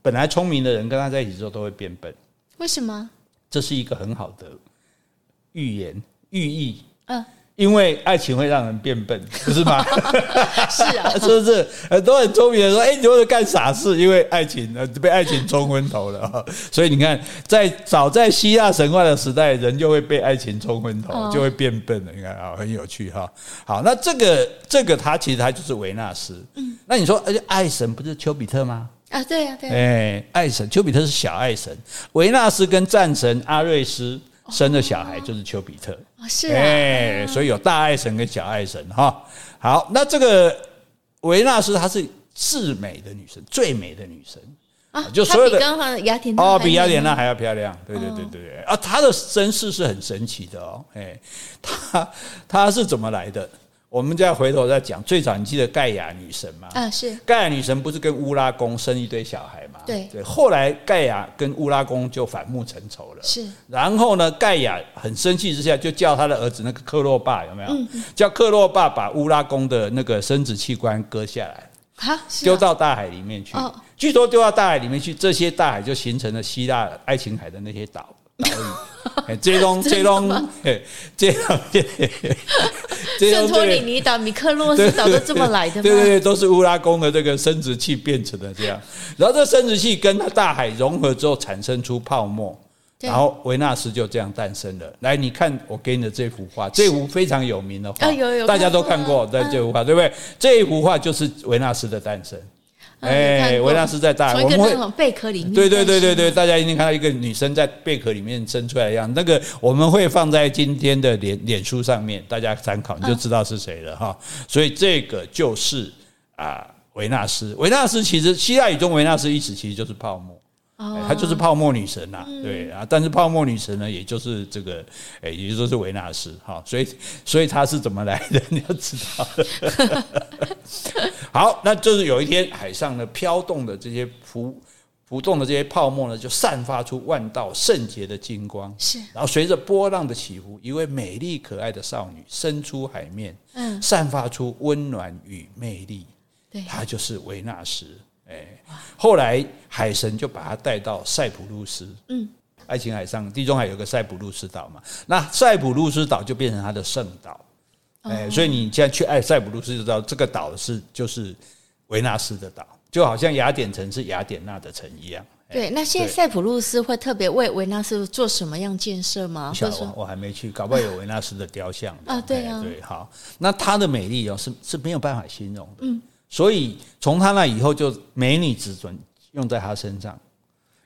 本来聪明的人跟他在一起之后都会变笨。为什么？这是一个很好的寓言寓意。嗯。因为爱情会让人变笨，不是吗？是啊，是不是？很多很聪明的说：“哎，你会干傻事？”因为爱情，被爱情冲昏头了。所以你看，在早在希腊神话的时代，人就会被爱情冲昏头，就会变笨了。你看啊，很有趣哈。好，那这个这个他其实他就是维纳斯。嗯，那你说，而且爱神不是丘比特吗？啊，对呀，对。哎，爱神丘比特是小爱神，维纳斯跟战神阿瑞斯。生的小孩就是丘比特，哦、是哎、欸，所以有大爱神跟小爱神哈。好，那这个维纳斯她是至美的女神，最美的女神啊，就所有的刚刚雅典娜哦，比雅典娜还要漂亮。对对对对对，啊，她的身世是很神奇的哦，哎，她她是怎么来的？我们再回头再讲，最早你记得盖亚女神吗？啊，是盖亚女神不是跟乌拉宫生一堆小孩吗？对对，后来盖亚跟乌拉宫就反目成仇了。是，然后呢，盖亚很生气之下，就叫他的儿子那个克洛巴有没有？嗯，叫克洛巴把乌拉宫的那个生殖器官割下来，哈，丢到大海里面去。哦，据说丢到大海里面去，这些大海就形成了希腊爱琴海的那些岛。岛屿，这种这种，这种，圣托里尼岛、米克洛斯岛都这么来的吗？对对对，都是乌拉宫的这个生殖器变成的这样。然后这生殖器跟它大海融合之后，产生出泡沫，然后维纳斯就这样诞生了。来，你看我给你的这幅画，这幅非常有名的画，大家都看过，在这幅画对不对？这一幅画就是维纳斯的诞生。哎，维纳斯在大海，我们会贝壳里面。对对对对对，大家一定看到一个女生在贝壳里面生出来的样子。那个我们会放在今天的脸脸书上面，大家参考，你就知道是谁了哈。所以这个就是啊，维纳斯。维纳斯其实希腊语中维纳斯意思其实就是泡沫。哦，她就是泡沫女神呐，对啊，但是泡沫女神呢，也就是这个，哎，也就说是维纳斯哈，所以，所以她是怎么来的，你要知道。好，那就是有一天，海上呢飘动的这些浮浮动的这些泡沫呢，就散发出万道圣洁的金光，是，然后随着波浪的起伏，一位美丽可爱的少女伸出海面，嗯，散发出温暖与魅力，对，她就是维纳斯。哎，后来海神就把她带到塞浦路斯，嗯，爱琴海上地中海有个塞浦路斯岛嘛，那塞浦路斯岛就变成他的圣岛，哎，所以你现在去爱塞浦路斯就知道这个岛是就是维纳斯的岛，就好像雅典城是雅典娜的城一样。对，那现在塞浦路斯会特别为维纳斯做什么样建设吗？不晓得，我还没去，搞不好有维纳斯的雕像 啊？对啊，对，好，那它的美丽哦是是没有办法形容的，嗯。所以从他那以后，就美女只准用在他身上。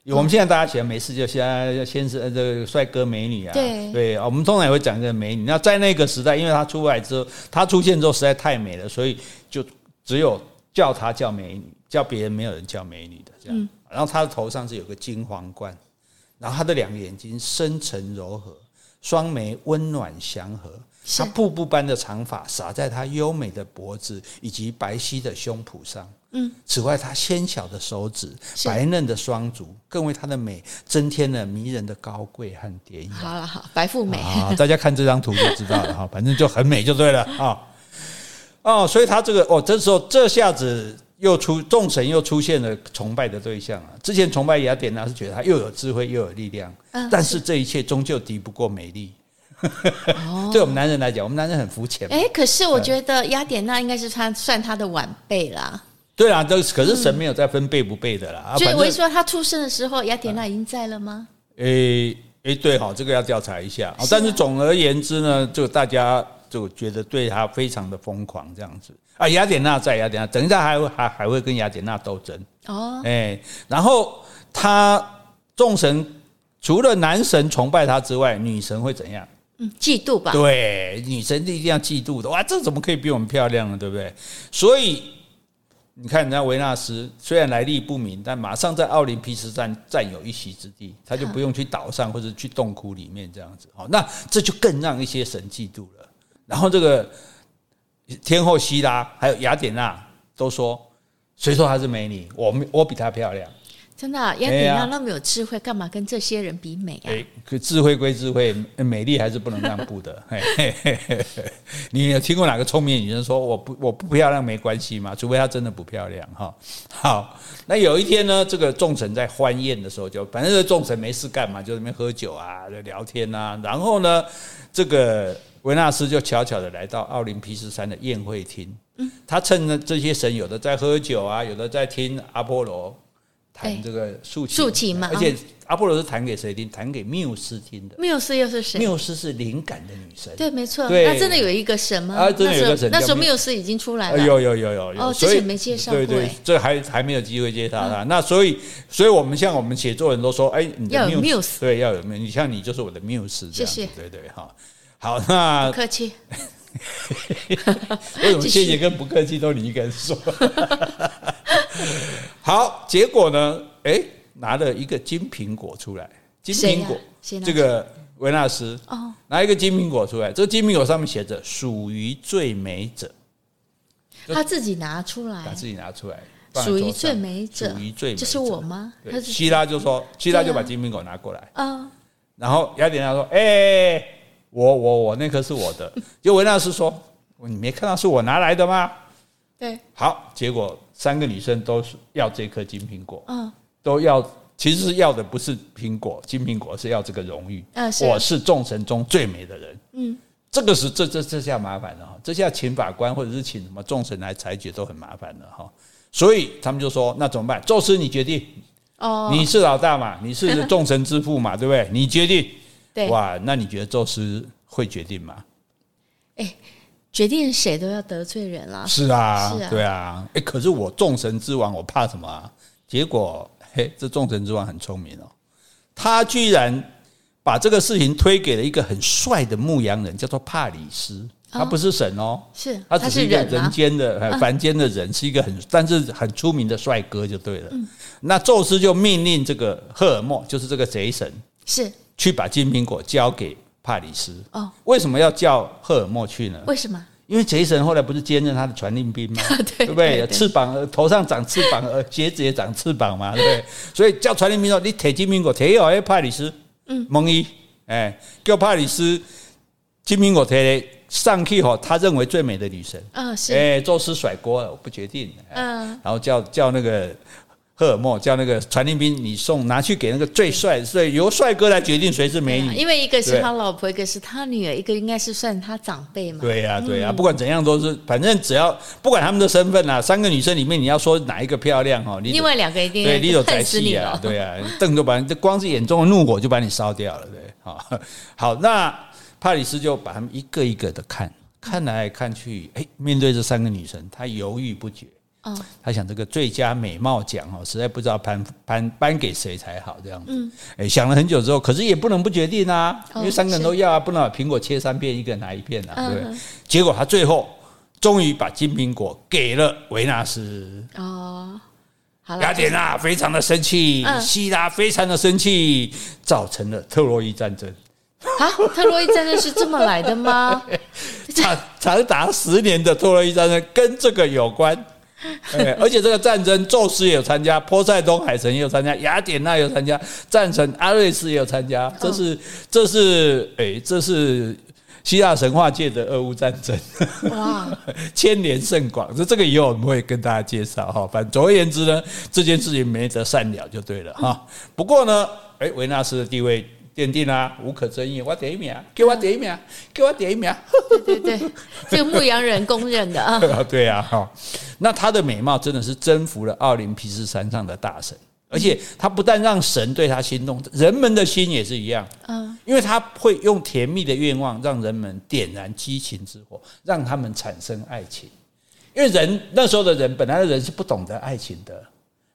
我们现在大家喜欢没事就先先是这个帅哥美女啊，对对，我们通常也会讲这个美女。那在那个时代，因为她出来之后，她出现之后实在太美了，所以就只有叫她叫美女，叫别人没有人叫美女的这样。然后她的头上是有个金皇冠，然后她的两个眼睛深沉柔和，双眉温暖祥和。她瀑布般的长发洒在她优美的脖子以及白皙的胸脯上。嗯，此外，她纤巧的手指、白嫩的双足，更为她的美增添了迷人的高贵和典雅。好了，好，白富美啊！大家看这张图就知道了哈，反正就很美就对了啊。哦，所以她这个哦，这时候这下子又出众神又出现了崇拜的对象啊！之前崇拜雅典娜是觉得她又有智慧又有力量，嗯、但是这一切终究敌不过美丽。哦、对我们男人来讲，我们男人很肤浅。哎，可是我觉得雅典娜应该是他算他的晚辈啦。对啊，都可是神没有再分背不背的啦。所以我说他出生的时候，雅典娜已经在了吗？诶诶，对哈，这个要调查一下。但是总而言之呢，就大家就觉得对他非常的疯狂这样子。啊，雅典娜在雅典娜，等一下还会还还会跟雅典娜斗争哦。哎，然后他众神除了男神崇拜他之外，女神会怎样？嗯，嫉妒吧。对，女神一定要嫉妒的。哇，这怎么可以比我们漂亮呢？对不对？所以你看，人家维纳斯虽然来历不明，但马上在奥林匹斯站占有一席之地，他就不用去岛上或者去洞窟里面这样子。好，那这就更让一些神嫉妒了。然后这个。天后希拉还有雅典娜都说，谁说她是美女？我我比她漂亮。真的，雅典娜那么有智慧，干嘛跟这些人比美啊？可智慧归智慧，美丽还是不能让步的。你有听过哪个聪明女人说我不我不漂亮没关系吗？除非她真的不漂亮哈。好，那有一天呢，这个众神在欢宴的时候，就反正这众神没事干嘛，就在那边喝酒啊，聊天啊。然后呢，这个。维纳斯就悄悄的来到奥林匹斯山的宴会厅，他趁着这些神有的在喝酒啊，有的在听阿波罗弹这个竖琴，竖琴嘛。而且阿波罗是弹给谁听？弹给缪斯听的。缪斯又是谁？缪斯是灵感的女神。对，没错。那真的有一个神吗？啊，真的有一个神。那时候缪斯已经出来了。有有有有哦，之前没介绍过。对对，这还还没有机会介绍他。那所以，所以我们像我们写作人都说，哎，你的缪斯，对，要有缪。你像你就是我的缪斯，谢谢。对对哈。好，那不客气。为什么谢谢跟不客气都你一个人说？好，结果呢？哎，拿了一个金苹果出来，金苹果，这个维纳斯哦，拿一个金苹果出来，这个金苹果上面写着“属于最美者”，他自己拿出来，把自己拿出来，属于最美者，属于最美者，这是我吗？希拉就说，希拉就把金苹果拿过来，然后雅典娜说：“哎。”我我我那颗是我的，就维纳斯说：“你没看到是我拿来的吗？”对，好，结果三个女生都是要这颗金苹果，嗯，都要，其实是要的不是苹果，金苹果是要这个荣誉，嗯，我是众神中最美的人，嗯，这个是这这这下麻烦了哈，这下请法官或者是请什么众神来裁决都很麻烦了哈，所以他们就说：“那怎么办？宙斯你决定，哦，你是老大嘛，你是众神之父嘛，对不对？你决定。”对。哇，那你觉得宙斯会决定吗？哎，决定谁都要得罪人了。是啊，是啊，对啊。哎，可是我众神之王，我怕什么啊？结果，嘿，这众神之王很聪明哦，他居然把这个事情推给了一个很帅的牧羊人，叫做帕里斯。他不是神哦，是他只是一个人间的、凡间的人，是一个很但是很出名的帅哥，就对了。嗯，那宙斯就命令这个赫尔墨，就是这个贼神，是。去把金苹果交给帕里斯哦？为什么要叫赫尔墨去呢？为什么？因为杰神后来不是兼任他的传令兵吗？对不对？翅膀头上长翅膀，呃鞋子也长翅膀嘛，对不对？所以叫传令兵说：“你铁金苹果，提好，哎，帕里斯，嗯，蒙伊，哎，叫帕里斯金苹果提上去吼，他认为最美的女神，嗯，是，哎，宙斯甩锅了，我不决定，嗯，然后叫叫那个。赫尔墨叫那个传令兵，你送拿去给那个最帅，所以由帅哥来决定谁是美女。因为一个是他老婆，一个是他女儿，一个应该是算他长辈嘛。对呀、啊，对呀、啊，不管怎样都是，反正只要不管他们的身份啊，三个女生里面你要说哪一个漂亮哦，另外两个一定对，你都在戏啊，对啊，瞪就把你光是眼中的怒火就把你烧掉了，对，好，好，那帕里斯就把他们一个一个的看，看来看去，哎，面对这三个女生，他犹豫不决。哦，他想这个最佳美貌奖哦，实在不知道颁颁颁给谁才好这样子。嗯，哎，想了很久之后，可是也不能不决定啊，因为三个人都要啊，不能把苹果切三片，一个人拿一片啊，对不对？结果他最后终于把金苹果给了维纳斯。哦，好了，雅典娜非常的生气，希拉非常的生气，造成了特洛伊战争。啊，特洛伊战争是这么来的吗？长长达十年的特洛伊战争跟这个有关。而且这个战争，宙斯也有参加，波塞冬海神也有参加，雅典娜也有参加，战神阿瑞斯也有参加。这是，这是，哎，这是希腊神话界的俄乌战争，哇，牵连甚广。这这个以后我们会跟大家介绍哈。反正总而言之呢，这件事情没得善了就对了哈。不过呢，哎，维纳斯的地位奠定啦，无可争议。我第一名，给我第一名，给我第一名。对对对，这个牧羊人公认的啊。对啊，哈。那她的美貌真的是征服了奥林匹斯山上的大神。而且他不但让神对他心动，人们的心也是一样。嗯，因为他会用甜蜜的愿望让人们点燃激情之火，让他们产生爱情。因为人那时候的人，本来的人是不懂得爱情的，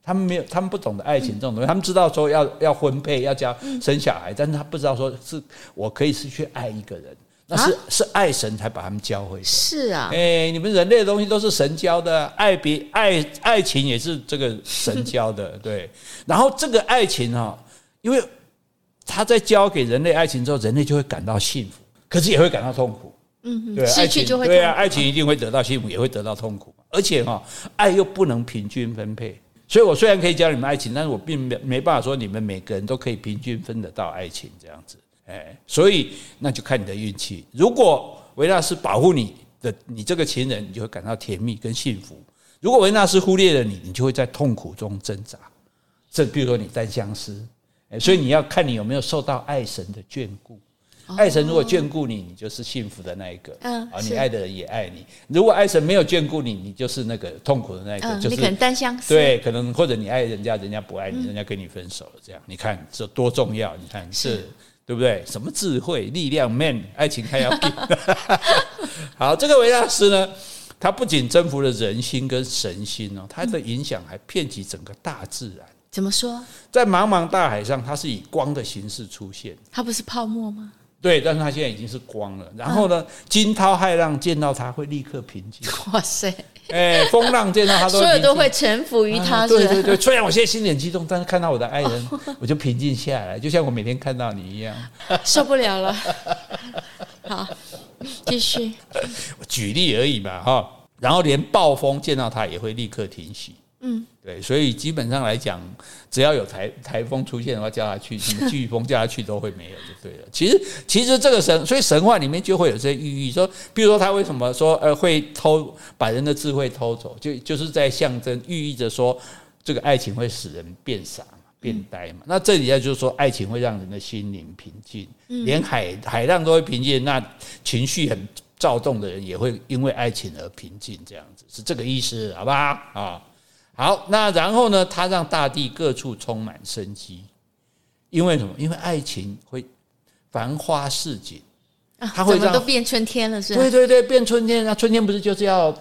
他们没有，他们不懂得爱情这种东西。他们知道说要要婚配，要教生小孩，但是他不知道说是我可以是去爱一个人。那是是爱神才把他们教会的。是啊，哎，你们人类的东西都是神教的，爱别爱爱情也是这个神教的，对。然后这个爱情哈，因为他在教给人类爱情之后，人类就会感到幸福，可是也会感到痛苦。嗯，对，失去就会对啊，爱情一定会得到幸福，也会得到痛苦。而且哈，爱又不能平均分配，所以我虽然可以教你们爱情，但是我并没没办法说你们每个人都可以平均分得到爱情这样子。哎，所以那就看你的运气。如果维纳斯保护你的，你这个情人，你就会感到甜蜜跟幸福；如果维纳斯忽略了你，你就会在痛苦中挣扎。这比如说你单相思，哎，所以你要看你有没有受到爱神的眷顾。爱神如果眷顾你，你就是幸福的那一个。嗯，啊，你爱的人也爱你。如果爱神没有眷顾你，你就是那个痛苦的那一个。就是你可能单相思。对，可能或者你爱人家，人家不爱你，人家跟你分手了，这样你看这多重要？你看是。对不对？什么智慧、力量，man，爱情还要拼。好，这个维纳斯呢，他不仅征服了人心跟神心哦，他的影响还遍及整个大自然。怎么说？在茫茫大海上，它是以光的形式出现。它不是泡沫吗？对，但是他现在已经是光了。然后呢，惊涛骇浪见到他会立刻平静。哇塞！哎，风浪见到他都所有都会臣服于它。对对对，虽然我现在心里很激动，但是看到我的爱人，我就平静下来，就像我每天看到你一样。受不了了。好，继续。我举例而已嘛，哈。然后连暴风见到他也会立刻停息。嗯，对，所以基本上来讲，只要有台台风出现的话，叫他去什么飓风叫他去都会没有，就对了。其实，其实这个神，所以神话里面就会有这些寓意，说，比如说他为什么说呃会偷把人的智慧偷走，就就是在象征寓意着说，这个爱情会使人变傻嘛，变呆嘛。那这里要就是说，爱情会让人的心灵平静，连海海浪都会平静，那情绪很躁动的人也会因为爱情而平静，这样子是这个意思，好不好啊？好，那然后呢？他让大地各处充满生机，因为什么？因为爱情会繁花似锦，它会让都变春天了，是吧？对对对，变春天。那春天不是就是要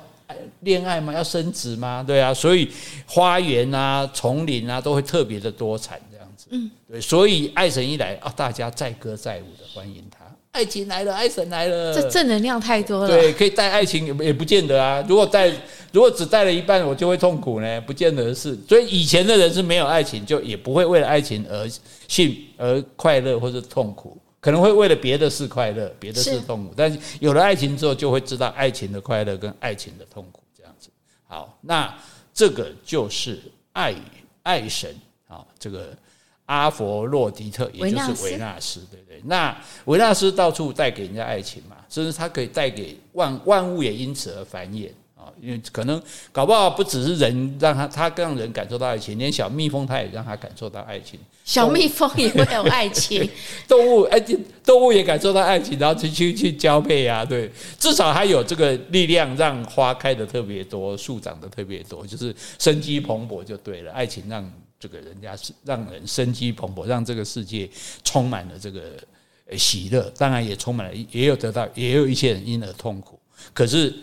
恋爱吗？要生殖吗？对啊，所以花园啊、丛林啊都会特别的多产，这样子。嗯，对，所以爱神一来啊，大家载歌载舞的欢迎他。爱情来了，爱神来了，这正能量太多了。对，可以带爱情也也不见得啊。如果带，如果只带了一半，我就会痛苦呢，不见得是。所以以前的人是没有爱情，就也不会为了爱情而幸而快乐或者痛苦，可能会为了别的事快乐，别的事痛苦。但是有了爱情之后，就会知道爱情的快乐跟爱情的痛苦这样子。好，那这个就是爱爱神啊，这个。阿佛洛狄特，也就是维纳斯，对不对？那维纳斯到处带给人家爱情嘛，甚至他可以带给万万物，也因此而繁衍啊。因为可能搞不好不只是人让他，他让人感受到爱情，连小蜜蜂他也让他感受到爱情。小蜜蜂也会有爱情，动物 哎，动物也感受到爱情，然后去去去交配啊。对，至少还有这个力量，让花开得特别多，树长得特别多，就是生机蓬勃就对了。爱情让。这个人家是让人生机蓬勃，让这个世界充满了这个喜乐，当然也充满了，也有得到，也有一些人因而痛苦。可是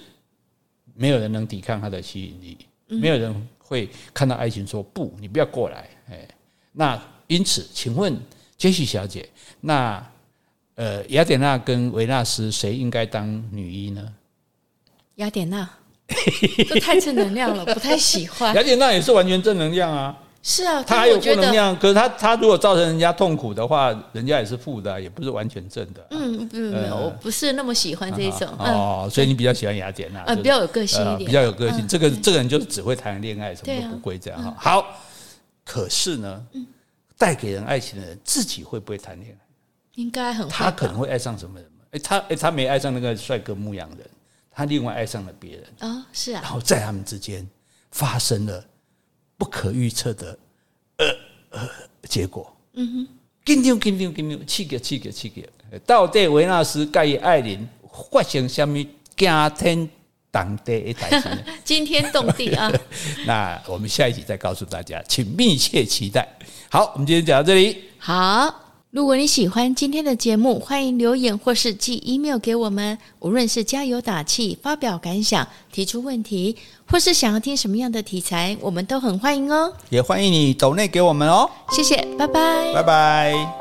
没有人能抵抗它的吸引力，没有人会看到爱情说不，你不要过来。哎，那因此，请问杰西小姐，那呃，雅典娜跟维纳斯谁应该当女一呢？雅典娜，这太正能量了，不太喜欢。雅典娜也是完全正能量啊。是啊，他还有负能量，可是他他如果造成人家痛苦的话，人家也是负的，也不是完全正的。嗯，不，没有，我不是那么喜欢这种。哦，所以你比较喜欢雅典娜，嗯，比较有个性一点，比较有个性。这个这个人就是只会谈恋爱，什么都不会这样哈。好，可是呢，带给人爱情的人自己会不会谈恋爱？应该很会。他可能会爱上什么人？哎，他哎，他没爱上那个帅哥牧羊人，他另外爱上了别人啊、哦，是啊，然后在他们之间发生了不可预测的呃呃结果。嗯哼，紧张紧张紧张，刺激刺激刺激，到底维纳斯跟艾琳发生什么惊天动地的代事？惊天动地啊！那我们下一集再告诉大家，请密切期待。好，我们今天讲到这里。好。如果你喜欢今天的节目，欢迎留言或是寄 email 给我们。无论是加油打气、发表感想、提出问题，或是想要听什么样的题材，我们都很欢迎哦。也欢迎你走内给我们哦。谢谢，拜拜，拜拜。